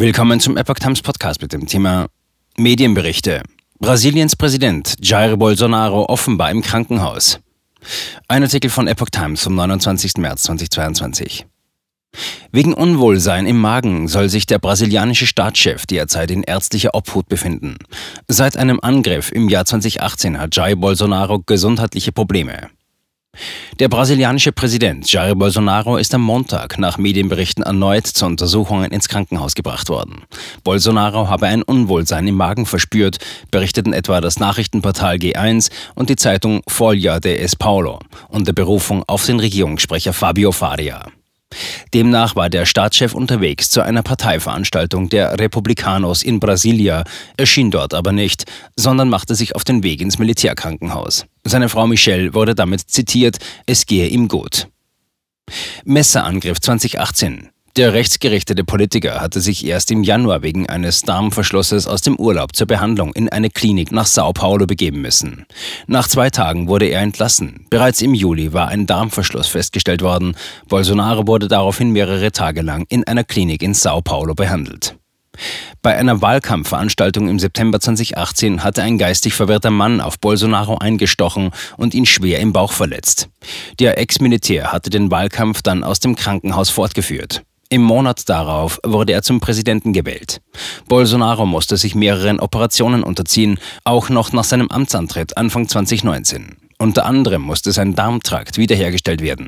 Willkommen zum Epoch Times Podcast mit dem Thema Medienberichte. Brasiliens Präsident Jair Bolsonaro offenbar im Krankenhaus. Ein Artikel von Epoch Times vom 29. März 2022. Wegen Unwohlsein im Magen soll sich der brasilianische Staatschef derzeit in ärztlicher Obhut befinden. Seit einem Angriff im Jahr 2018 hat Jair Bolsonaro gesundheitliche Probleme. Der brasilianische Präsident Jair Bolsonaro ist am Montag nach Medienberichten erneut zu Untersuchungen ins Krankenhaus gebracht worden. Bolsonaro habe ein Unwohlsein im Magen verspürt, berichteten etwa das Nachrichtenportal G1 und die Zeitung Folha de S. Paulo unter Berufung auf den Regierungssprecher Fabio Faria. Demnach war der Staatschef unterwegs zu einer Parteiveranstaltung der Republikanos in Brasilia, erschien dort aber nicht, sondern machte sich auf den Weg ins Militärkrankenhaus. Seine Frau Michelle wurde damit zitiert, es gehe ihm gut. Messerangriff 2018. Der rechtsgerichtete Politiker hatte sich erst im Januar wegen eines Darmverschlusses aus dem Urlaub zur Behandlung in eine Klinik nach Sao Paulo begeben müssen. Nach zwei Tagen wurde er entlassen. Bereits im Juli war ein Darmverschluss festgestellt worden. Bolsonaro wurde daraufhin mehrere Tage lang in einer Klinik in Sao Paulo behandelt. Bei einer Wahlkampfveranstaltung im September 2018 hatte ein geistig verwirrter Mann auf Bolsonaro eingestochen und ihn schwer im Bauch verletzt. Der Ex-Militär hatte den Wahlkampf dann aus dem Krankenhaus fortgeführt. Im Monat darauf wurde er zum Präsidenten gewählt. Bolsonaro musste sich mehreren Operationen unterziehen, auch noch nach seinem Amtsantritt Anfang 2019. Unter anderem musste sein Darmtrakt wiederhergestellt werden.